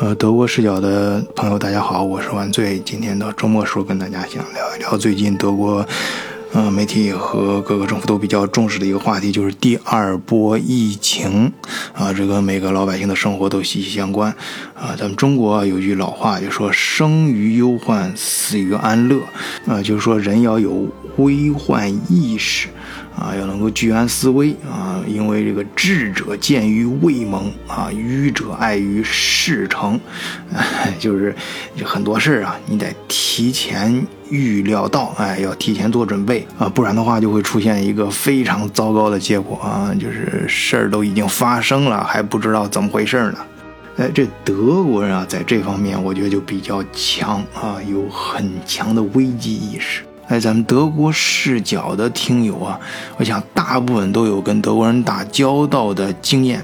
呃，德国视角的朋友，大家好，我是万岁。今天到周末时候跟大家想聊一聊最近德国，呃，媒体和各个政府都比较重视的一个话题，就是第二波疫情啊，这跟每个老百姓的生活都息息相关啊。咱们中国有句老话，就说生于忧患，死于安乐啊，就是说人要有危患意识。啊，要能够居安思危啊，因为这个智者见于未萌啊，愚者爱于事成，就是很多事儿啊，你得提前预料到，哎，要提前做准备啊，不然的话就会出现一个非常糟糕的结果啊，就是事儿都已经发生了，还不知道怎么回事呢。哎，这德国人啊，在这方面我觉得就比较强啊，有很强的危机意识。哎，咱们德国视角的听友啊，我想大部分都有跟德国人打交道的经验，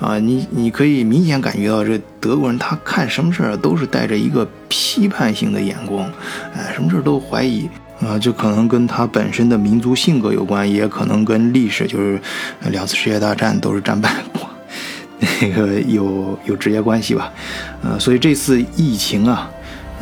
啊，你你可以明显感觉到这德国人他看什么事儿都是带着一个批判性的眼光，哎，什么事儿都怀疑，啊，就可能跟他本身的民族性格有关，也可能跟历史，就是两次世界大战都是战败国，那个有有直接关系吧，呃，所以这次疫情啊。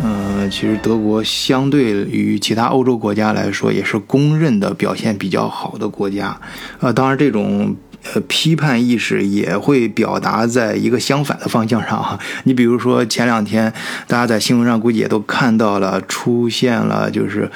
嗯，其实德国相对于其他欧洲国家来说，也是公认的表现比较好的国家。呃，当然这种呃批判意识也会表达在一个相反的方向上哈。你比如说前两天，大家在新闻上估计也都看到了，出现了就是。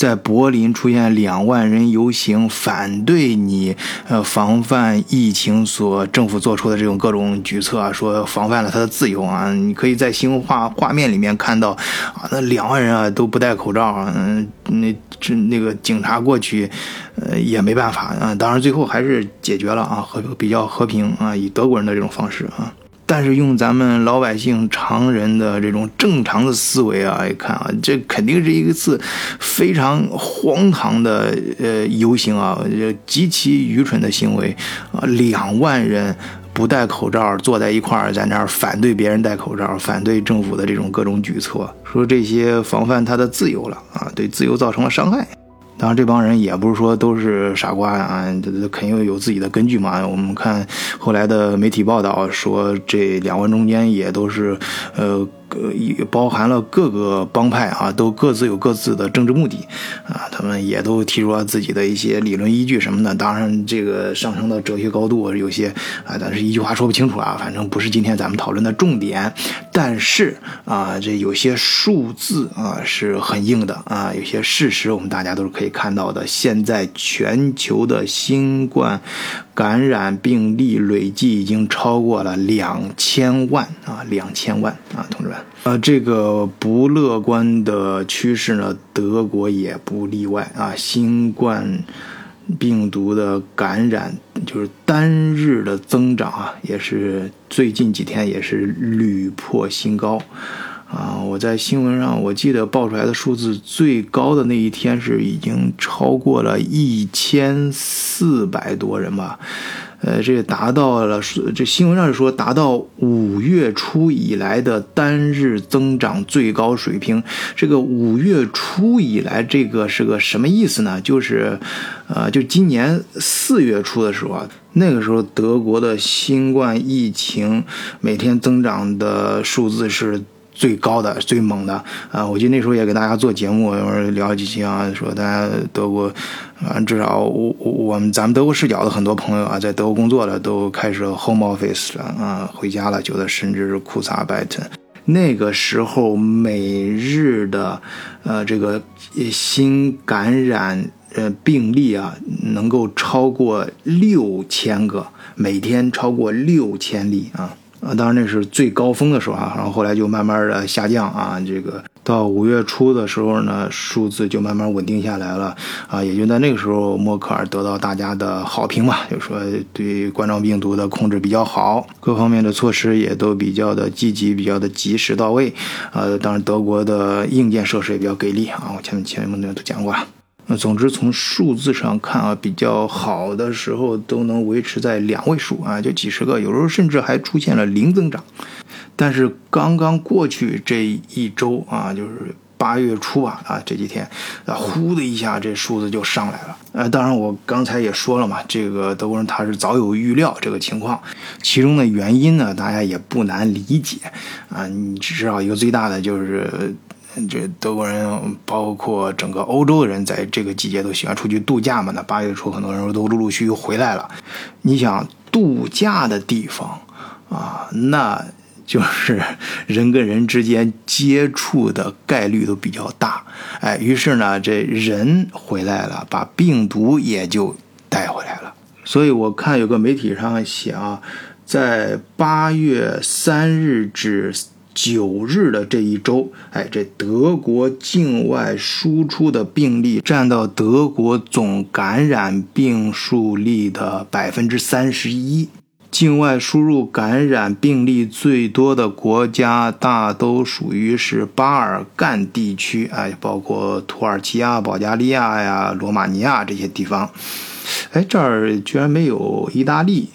在柏林出现两万人游行，反对你呃防范疫情所政府做出的这种各种举措啊，说防范了他的自由啊。你可以在新闻画画面里面看到啊，那两万人啊都不戴口罩，嗯，那这那个警察过去，呃也没办法啊。当然最后还是解决了啊，和比较和平啊，以德国人的这种方式啊。但是用咱们老百姓常人的这种正常的思维啊，一看啊，这肯定是一次非常荒唐的呃游行啊，极其愚蠢的行为啊！两万人不戴口罩坐在一块儿，在那儿反对别人戴口罩，反对政府的这种各种举措，说这些防范他的自由了啊，对自由造成了伤害。当然，这帮人也不是说都是傻瓜啊，肯定有自己的根据嘛。我们看后来的媒体报道说，这两万中间也都是，呃。呃，也包含了各个帮派啊，都各自有各自的政治目的，啊，他们也都提出了自己的一些理论依据什么的。当然，这个上升到哲学高度，有些啊，但是一句话说不清楚啊。反正不是今天咱们讨论的重点。但是啊，这有些数字啊是很硬的啊，有些事实我们大家都是可以看到的。现在全球的新冠感染病例累计已经超过了两千万啊，两千万啊，同志们。呃，这个不乐观的趋势呢，德国也不例外啊。新冠病毒的感染，就是单日的增长啊，也是最近几天也是屡破新高啊。我在新闻上我记得报出来的数字，最高的那一天是已经超过了一千四百多人吧。呃，这个达到了，这新闻上是说达到五月初以来的单日增长最高水平。这个五月初以来，这个是个什么意思呢？就是，呃，就今年四月初的时候啊，那个时候德国的新冠疫情每天增长的数字是。最高的、最猛的啊！我记得那时候也给大家做节目，聊几期啊，说大家德国，啊，至少我我们咱们德国视角的很多朋友啊，在德国工作的都开始 home office 了啊，回家了，有的甚至是库萨拜特。那个时候每日的呃这个新感染呃病例啊，能够超过六千个，每天超过六千例啊。啊，当然那是最高峰的时候啊，然后后来就慢慢的下降啊，这个到五月初的时候呢，数字就慢慢稳定下来了啊，也就在那个时候，默克尔得到大家的好评嘛，就说对冠状病毒的控制比较好，各方面的措施也都比较的积极，比较的及时到位，呃，当然德国的硬件设施也比较给力啊，我前面前面都讲过了。总之，从数字上看啊，比较好的时候都能维持在两位数啊，就几十个，有时候甚至还出现了零增长。但是刚刚过去这一周啊，就是八月初吧，啊，这几天，啊，呼的一下，这数字就上来了。呃，当然我刚才也说了嘛，这个德国人他是早有预料这个情况，其中的原因呢，大家也不难理解，啊，你至少一个最大的就是。这德国人，包括整个欧洲的人，在这个季节都喜欢出去度假嘛。那八月初，很多人都陆陆续续回来了。你想度假的地方啊，那就是人跟人之间接触的概率都比较大。哎，于是呢，这人回来了，把病毒也就带回来了。所以我看有个媒体上写啊，在八月三日至。九日的这一周，哎，这德国境外输出的病例占到德国总感染病数例的百分之三十一。境外输入感染病例最多的国家，大都属于是巴尔干地区，哎，包括土耳其啊、保加利亚呀、罗马尼亚这些地方。哎，这儿居然没有意大利。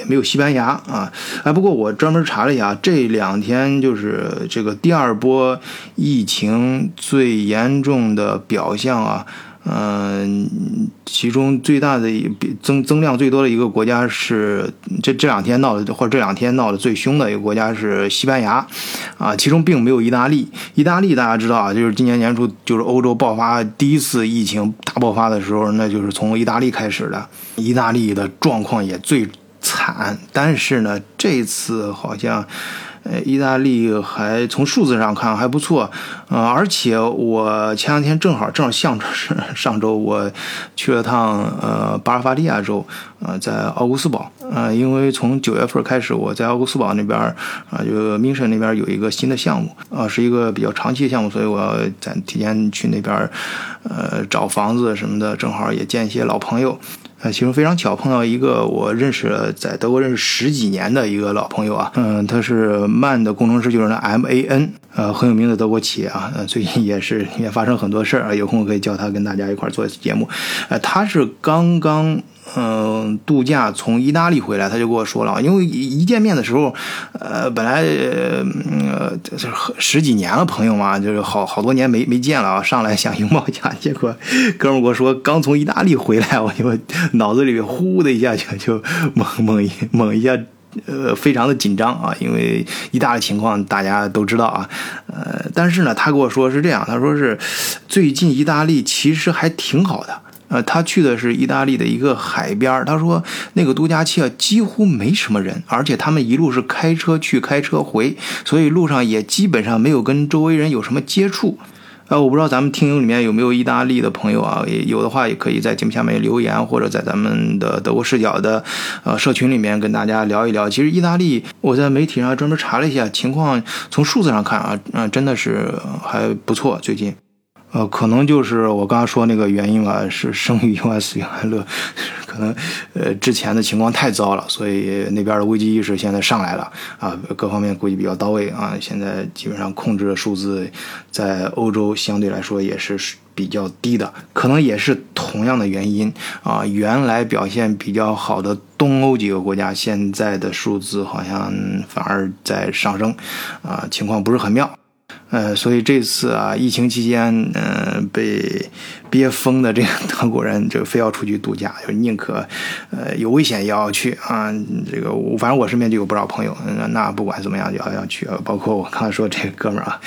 也没有西班牙啊，哎，不过我专门查了一下，这两天就是这个第二波疫情最严重的表象啊，嗯，其中最大的增增量最多的一个国家是这这两天闹的，或者这两天闹得最凶的一个国家是西班牙，啊，其中并没有意大利。意大利大家知道啊，就是今年年初就是欧洲爆发第一次疫情大爆发的时候，那就是从意大利开始的，意大利的状况也最。惨，但是呢，这次好像，呃，意大利还从数字上看还不错，呃，而且我前两天正好正好上上周我去了趟呃巴尔法利亚州，呃，在奥古斯堡，呃，因为从九月份开始我在奥古斯堡那边啊，就明神那边有一个新的项目，啊，是一个比较长期的项目，所以我要在提前去那边，呃，找房子什么的，正好也见一些老朋友。呃，其中非常巧碰到一个我认识了在德国认识十几年的一个老朋友啊，嗯，他是曼的工程师，就是那 M A N，呃，很有名的德国企业啊，呃，最近也是也发生很多事儿啊，有空可以叫他跟大家一块儿做节目，呃，他是刚刚。嗯，度假从意大利回来，他就跟我说了，因为一见面的时候，呃，本来呃就是十几年了朋友嘛，就是好好多年没没见了啊，上来想拥抱一下，结果哥们跟我说刚从意大利回来，我就脑子里面呼的一下就就猛猛一猛一下，呃，非常的紧张啊，因为意大利情况大家都知道啊，呃，但是呢，他跟我说是这样，他说是最近意大利其实还挺好的。呃，他去的是意大利的一个海边他说那个度假区啊几乎没什么人，而且他们一路是开车去开车回，所以路上也基本上没有跟周围人有什么接触。呃，我不知道咱们听友里面有没有意大利的朋友啊，也有的话也可以在节目下面留言，或者在咱们的德国视角的呃社群里面跟大家聊一聊。其实意大利，我在媒体上专门查了一下情况，从数字上看啊，嗯，真的是还不错，最近。呃，可能就是我刚刚说那个原因吧，是生于忧患，死于安乐。可能呃之前的情况太糟了，所以那边的危机意识现在上来了啊，各方面估计比较到位啊。现在基本上控制的数字，在欧洲相对来说也是比较低的，可能也是同样的原因啊。原来表现比较好的东欧几个国家，现在的数字好像反而在上升啊，情况不是很妙。呃，所以这次啊，疫情期间，嗯，被憋疯的这个德国人，就非要出去度假，就宁可，呃，有危险也要去啊。这个，反正我身边就有不少朋友，那不管怎么样，就要要去。包括我刚才说这个哥们儿啊，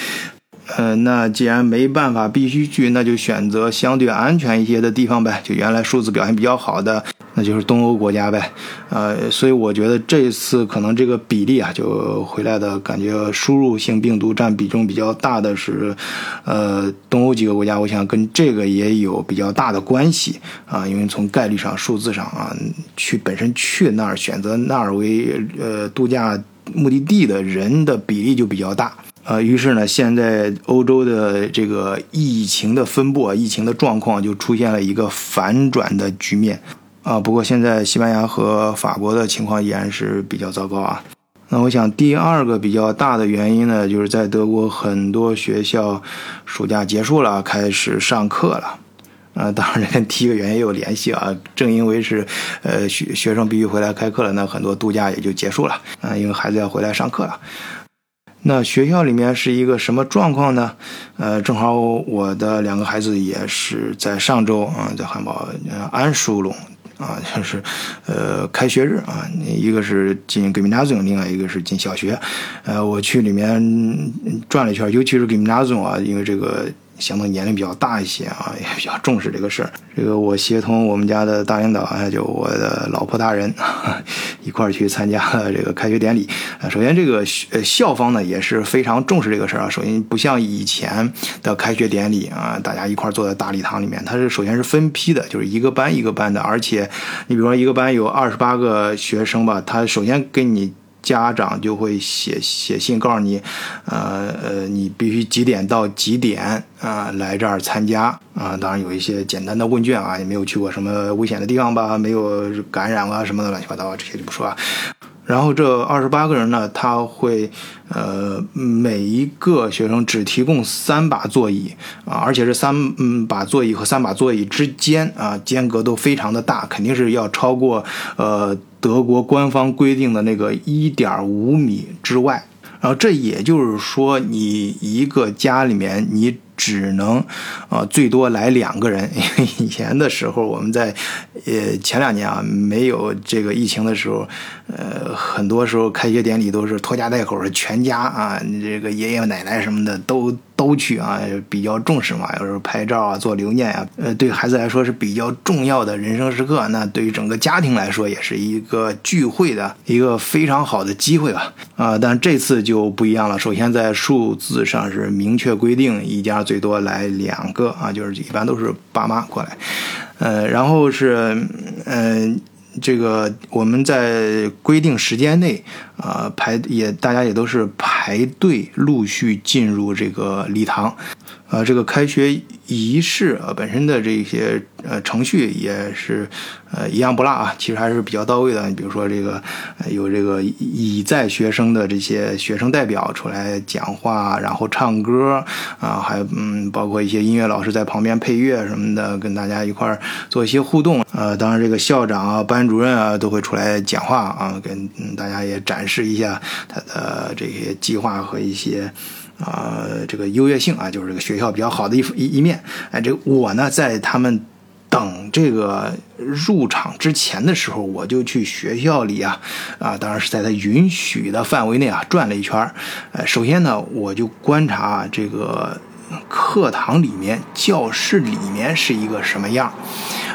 呃，那既然没办法必须去，那就选择相对安全一些的地方呗。就原来数字表现比较好的。那就是东欧国家呗，呃，所以我觉得这一次可能这个比例啊，就回来的感觉，输入性病毒占比重比较大的是，呃，东欧几个国家，我想跟这个也有比较大的关系啊，因为从概率上、数字上啊，去本身去那儿选择那儿为呃度假目的地的人的比例就比较大，呃，于是呢，现在欧洲的这个疫情的分布啊、疫情的状况就出现了一个反转的局面。啊，不过现在西班牙和法国的情况依然是比较糟糕啊。那我想第二个比较大的原因呢，就是在德国很多学校暑假结束了，开始上课了。啊，当然跟第一个原因也有联系啊。正因为是，呃，学学生必须回来开课了，那很多度假也就结束了。啊，因为孩子要回来上课了。那学校里面是一个什么状况呢？呃，正好我的两个孩子也是在上周啊，在汉堡安舒隆啊，就是呃开学日啊，一个是进 gymnasium，另外一个是进小学。呃，我去里面转了一圈，尤其是 gymnasium 啊，因为这个。相对年龄比较大一些啊，也比较重视这个事儿。这个我协同我们家的大领导，还有我的老婆大人，一块儿去参加了这个开学典礼。啊，首先这个呃校方呢也是非常重视这个事儿啊。首先不像以前的开学典礼啊，大家一块儿坐在大礼堂里面，它是首先是分批的，就是一个班一个班的，而且你比如说一个班有二十八个学生吧，他首先跟你。家长就会写写信告诉你，呃呃，你必须几点到几点啊来这儿参加啊。当然有一些简单的问卷啊，也没有去过什么危险的地方吧，没有感染啊什么的乱七八糟这些就不说啊。然后这二十八个人呢，他会呃每一个学生只提供三把座椅啊，而且是三嗯把座椅和三把座椅之间啊间隔都非常的大，肯定是要超过呃。德国官方规定的那个一点五米之外，然后这也就是说，你一个家里面你只能，啊，最多来两个人。因 为以前的时候，我们在，呃，前两年啊，没有这个疫情的时候，呃，很多时候开学典礼都是拖家带口的，全家啊，这个爷爷奶奶什么的都。都去啊，比较重视嘛，有时候拍照啊，做留念呀，呃，对孩子来说是比较重要的人生时刻。那对于整个家庭来说，也是一个聚会的一个非常好的机会吧。啊，但这次就不一样了。首先在数字上是明确规定，一家最多来两个啊，就是一般都是爸妈过来。呃，然后是，嗯。这个我们在规定时间内，啊排也大家也都是排排队陆续进入这个礼堂，啊这个开学仪式啊本身的这些呃程序也是。呃，一样不落啊，其实还是比较到位的。你比如说这个，有这个已在学生的这些学生代表出来讲话，然后唱歌啊，还嗯，包括一些音乐老师在旁边配乐什么的，跟大家一块儿做一些互动。呃，当然这个校长啊、班主任啊都会出来讲话啊，跟大家也展示一下他的这些计划和一些啊这个优越性啊，就是这个学校比较好的一一一面。哎，这我呢在他们。等这个入场之前的时候，我就去学校里啊，啊，当然是在他允许的范围内啊转了一圈儿。呃，首先呢，我就观察这个课堂里面、教室里面是一个什么样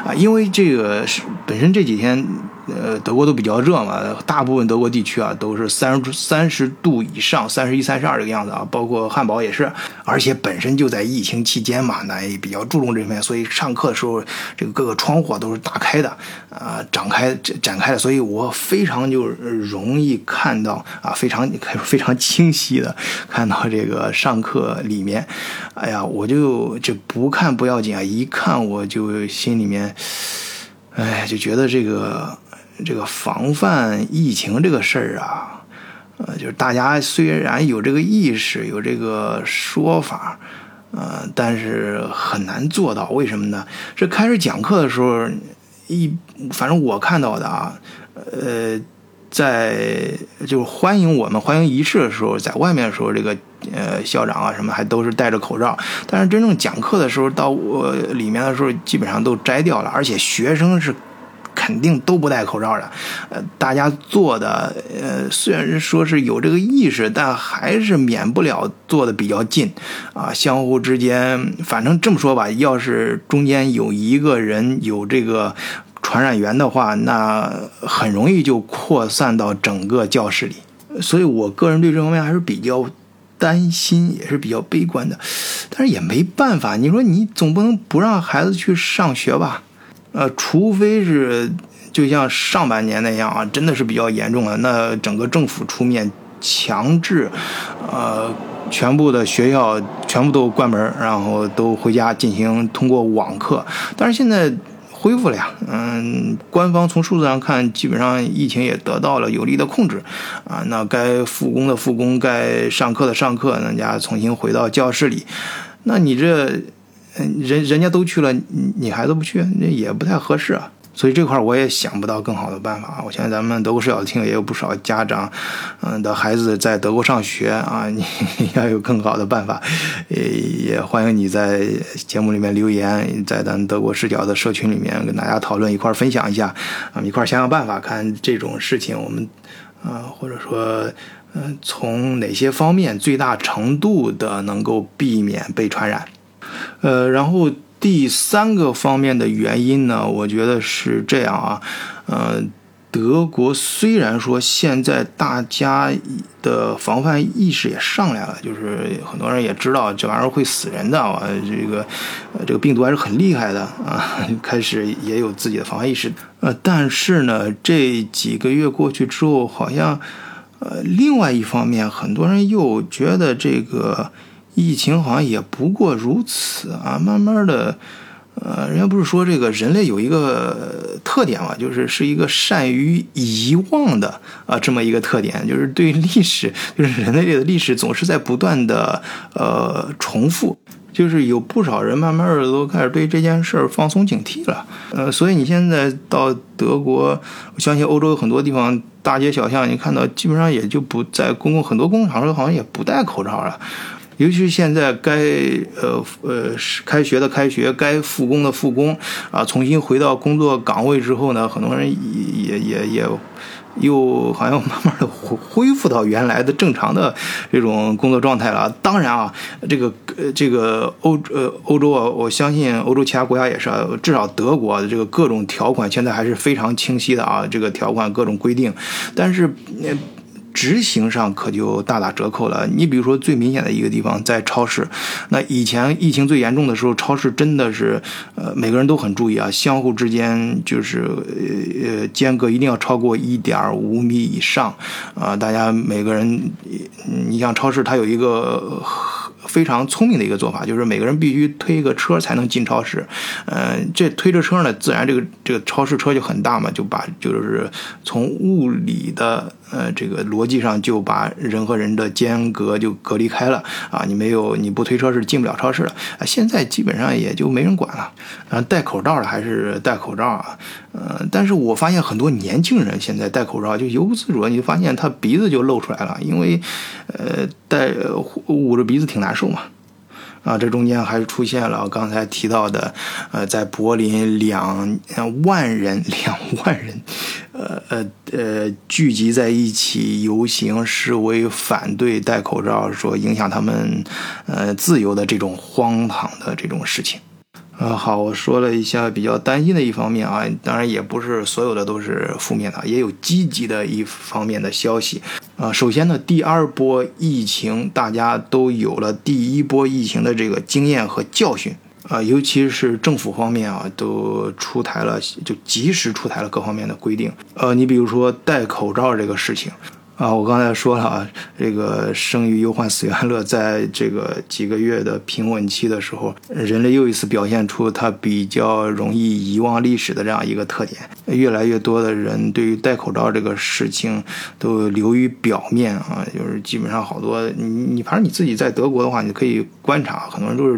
啊，因为这个是本身这几天。呃，德国都比较热嘛，大部分德国地区啊都是三十三十度以上，三十一、三十二这个样子啊，包括汉堡也是。而且本身就在疫情期间嘛，那也比较注重这方面，所以上课的时候，这个各个窗户都是打开的，啊，展开展开的，所以我非常就容易看到啊，非常非常清晰的看到这个上课里面，哎呀，我就这不看不要紧啊，一看我就心里面，哎，就觉得这个。这个防范疫情这个事儿啊，呃，就是大家虽然有这个意识，有这个说法，呃，但是很难做到。为什么呢？这开始讲课的时候，一反正我看到的啊，呃，在就是欢迎我们欢迎仪式的时候，在外面的时候，这个呃校长啊什么还都是戴着口罩，但是真正讲课的时候，到我里面的时候，基本上都摘掉了，而且学生是。肯定都不戴口罩的，呃，大家做的，呃，虽然说是有这个意识，但还是免不了坐的比较近，啊，相互之间，反正这么说吧，要是中间有一个人有这个传染源的话，那很容易就扩散到整个教室里，所以我个人对这方面还是比较担心，也是比较悲观的，但是也没办法，你说你总不能不让孩子去上学吧？呃，除非是就像上半年那样啊，真的是比较严重了，那整个政府出面强制，呃，全部的学校全部都关门，然后都回家进行通过网课。但是现在恢复了呀，嗯，官方从数字上看，基本上疫情也得到了有力的控制，啊，那该复工的复工，该上课的上课，人家重新回到教室里，那你这。人人家都去了，你你孩子不去，那也不太合适啊。所以这块我也想不到更好的办法。我相信咱们德国视角的听友也有不少家长，嗯的孩子在德国上学啊，你 要有更好的办法，也也欢迎你在节目里面留言，在咱德国视角的社群里面跟大家讨论，一块分享一下，啊，一块想想办法，看这种事情我们，啊，或者说，嗯，从哪些方面最大程度的能够避免被传染，呃，然后。第三个方面的原因呢，我觉得是这样啊，呃，德国虽然说现在大家的防范意识也上来了，就是很多人也知道这玩意儿会死人的啊，这个这个病毒还是很厉害的啊，开始也有自己的防范意识，呃，但是呢，这几个月过去之后，好像呃，另外一方面，很多人又觉得这个。疫情好像也不过如此啊，慢慢的，呃，人家不是说这个人类有一个特点嘛，就是是一个善于遗忘的啊，这么一个特点，就是对历史，就是人类的历史总是在不断的呃重复，就是有不少人慢慢的都开始对这件事儿放松警惕了，呃，所以你现在到德国，我相信欧洲有很多地方大街小巷，你看到基本上也就不在公共很多公共场所好像也不戴口罩了。尤其是现在该呃呃是开学的开学，该复工的复工啊，重新回到工作岗位之后呢，很多人也也也又好像慢慢的恢恢复到原来的正常的这种工作状态了。当然啊，这个呃这个欧呃欧洲啊，我相信欧洲其他国家也是啊，至少德国的这个各种条款现在还是非常清晰的啊，这个条款各种规定，但是呃。执行上可就大打折扣了。你比如说最明显的一个地方，在超市，那以前疫情最严重的时候，超市真的是，呃，每个人都很注意啊，相互之间就是呃呃间隔一定要超过一点五米以上，啊，大家每个人，你像超市它有一个。非常聪明的一个做法，就是每个人必须推一个车才能进超市。嗯，这推着车呢，自然这个这个超市车就很大嘛，就把就是从物理的呃这个逻辑上就把人和人的间隔就隔离开了啊。你没有你不推车是进不了超市的啊。现在基本上也就没人管了啊。戴口罩的还是戴口罩啊。呃，但是我发现很多年轻人现在戴口罩就由不自主，你就发现他鼻子就露出来了，因为呃戴捂着鼻子挺难受嘛。啊，这中间还是出现了刚才提到的，呃，在柏林两万人 两万人，呃呃呃聚集在一起游行示威，反对戴口罩，说影响他们呃自由的这种荒唐的这种事情。呃，好，我说了一下比较担心的一方面啊，当然也不是所有的都是负面的，也有积极的一方面的消息。啊，首先呢，第二波疫情大家都有了第一波疫情的这个经验和教训啊，尤其是政府方面啊，都出台了，就及时出台了各方面的规定。呃，你比如说戴口罩这个事情。啊，我刚才说了啊，这个生于忧患，死于安乐，在这个几个月的平稳期的时候，人类又一次表现出它比较容易遗忘历史的这样一个特点。越来越多的人对于戴口罩这个事情都流于表面啊，就是基本上好多你你反正你自己在德国的话，你可以观察，很多人都是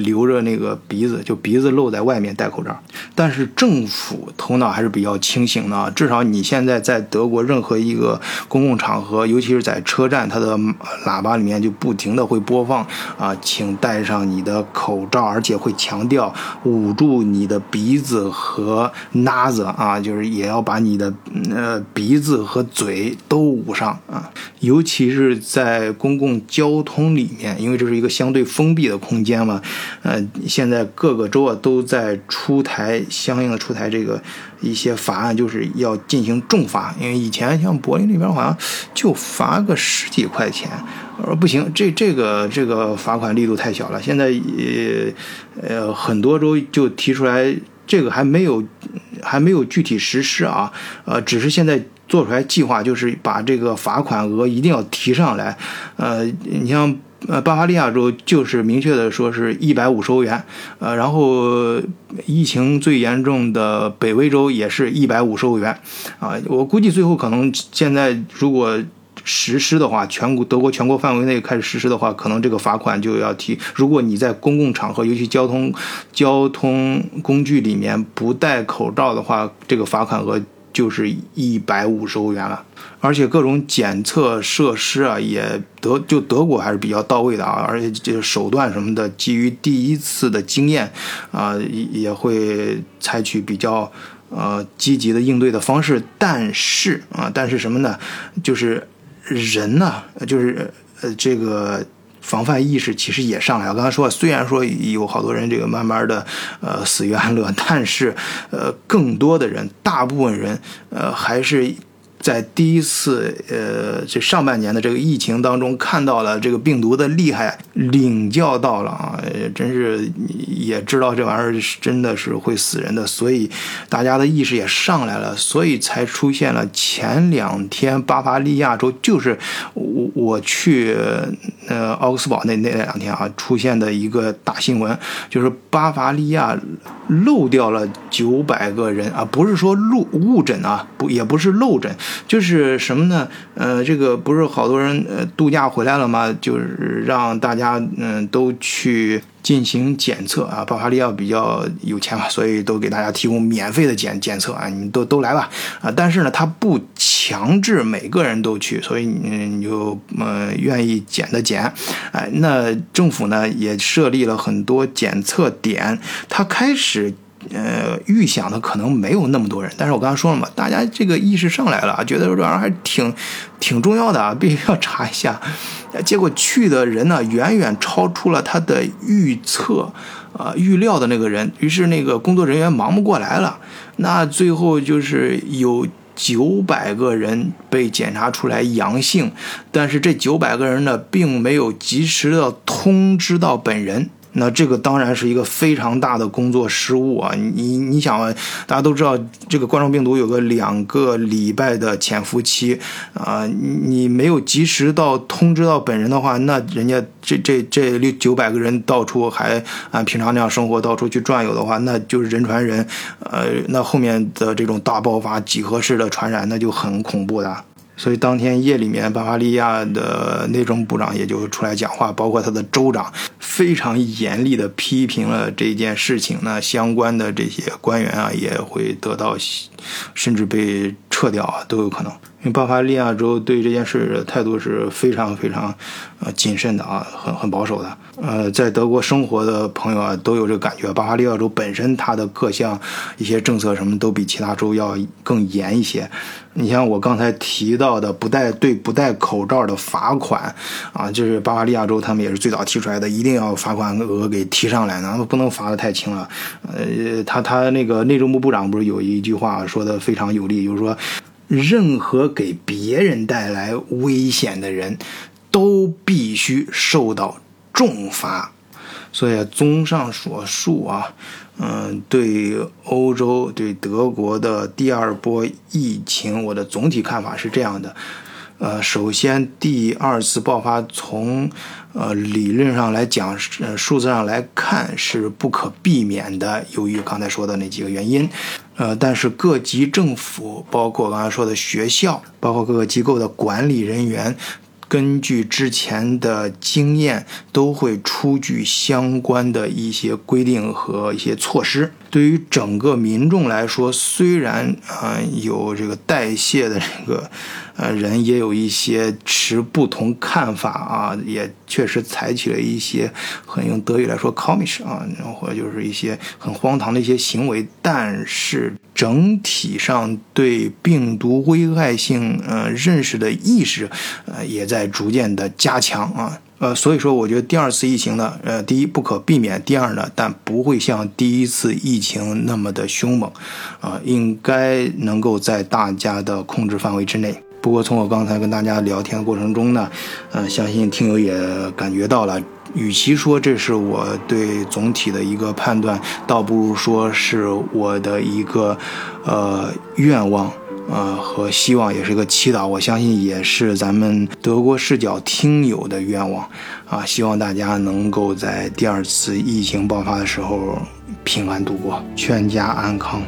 留着那个鼻子，就鼻子露在外面戴口罩。但是政府头脑还是比较清醒的，至少你现在在德国任何一个公共场合，尤其是在车站，它的喇叭里面就不停的会播放啊，请戴上你的口罩，而且会强调捂住你的鼻子和 nose 啊，就是也要把你的呃鼻子和嘴都捂上啊，尤其是在公共交通里面，因为这是一个相对封闭的空间嘛，呃，现在各个州啊都在出台相应的出台这个。一些法案就是要进行重罚，因为以前像柏林那边好像就罚个十几块钱，我说不行，这这个这个罚款力度太小了。现在呃呃很多州就提出来，这个还没有还没有具体实施啊，呃，只是现在做出来计划，就是把这个罚款额一定要提上来。呃，你像。呃，巴伐利亚州就是明确的说是一百五十欧元，呃，然后疫情最严重的北威州也是一百五十欧元，啊，我估计最后可能现在如果实施的话，全国德国全国范围内开始实施的话，可能这个罚款就要提。如果你在公共场合，尤其交通交通工具里面不戴口罩的话，这个罚款额就是一百五十欧元了。而且各种检测设施啊，也德就德国还是比较到位的啊，而且这个手段什么的，基于第一次的经验啊，也会采取比较呃积极的应对的方式。但是啊，但是什么呢？就是人呢，就是呃这个防范意识其实也上来了。刚才说，虽然说有好多人这个慢慢的呃死于安乐，但是呃更多的人，大部分人呃还是。在第一次呃这上半年的这个疫情当中，看到了这个病毒的厉害，领教到了啊，真是也知道这玩意儿是真的是会死人的，所以大家的意识也上来了，所以才出现了前两天巴伐利亚州就是我我去呃奥克斯堡那那两天啊出现的一个大新闻，就是巴伐利亚漏掉了九百个人啊，不是说漏误诊啊，不也不是漏诊。就是什么呢？呃，这个不是好多人呃度假回来了吗？就是让大家嗯都去进行检测啊。巴伐利亚比较有钱嘛，所以都给大家提供免费的检检测啊，你们都都来吧啊。但是呢，他不强制每个人都去，所以你就呃愿意检的检。哎，那政府呢也设立了很多检测点，他开始。呃，预想的可能没有那么多人，但是我刚才说了嘛，大家这个意识上来了，觉得这玩意儿还挺挺重要的啊，必须要查一下。结果去的人呢，远远超出了他的预测，啊，预料的那个人，于是那个工作人员忙不过来了。那最后就是有九百个人被检查出来阳性，但是这九百个人呢，并没有及时的通知到本人。那这个当然是一个非常大的工作失误啊！你你想，大家都知道这个冠状病毒有个两个礼拜的潜伏期啊，你没有及时到通知到本人的话，那人家这这这六九百个人到处还按平常那样生活，到处去转悠的话，那就是人传人，呃，那后面的这种大爆发、几何式的传染，那就很恐怖的。所以当天夜里面，巴伐利亚的内政部长也就出来讲话，包括他的州长，非常严厉的批评了这件事情。那相关的这些官员啊，也会得到，甚至被撤掉啊，都有可能。因为巴伐利亚州对这件事态度是非常非常，呃，谨慎的啊，很很保守的。呃，在德国生活的朋友啊，都有这个感觉。巴伐利亚州本身它的各项一些政策什么都比其他州要更严一些。你像我刚才提到的不戴对不戴口罩的罚款啊，就是巴伐利亚州他们也是最早提出来的，一定要罚款额给提上来呢，不能罚的太轻了。呃，他他那个内政部部长不是有一句话说的非常有力，就是说。任何给别人带来危险的人，都必须受到重罚。所以，综上所述啊，嗯，对欧洲、对德国的第二波疫情，我的总体看法是这样的。呃，首先，第二次爆发从呃理论上来讲，呃数字上来看是不可避免的，由于刚才说的那几个原因。呃，但是各级政府，包括刚才说的学校，包括各个机构的管理人员，根据之前的经验，都会出具相关的一些规定和一些措施。对于整个民众来说，虽然啊有这个代谢的这个。呃，人也有一些持不同看法啊，也确实采取了一些很用德语来说 “comisch” 啊，或者就是一些很荒唐的一些行为。但是整体上对病毒危害性呃认识的意识，呃也在逐渐的加强啊。呃，所以说我觉得第二次疫情呢，呃，第一不可避免，第二呢，但不会像第一次疫情那么的凶猛，啊，应该能够在大家的控制范围之内。不过，从我刚才跟大家聊天过程中呢，呃，相信听友也感觉到了，与其说这是我对总体的一个判断，倒不如说是我的一个呃愿望，呃和希望，也是个祈祷。我相信也是咱们德国视角听友的愿望啊，希望大家能够在第二次疫情爆发的时候平安度过，全家安康。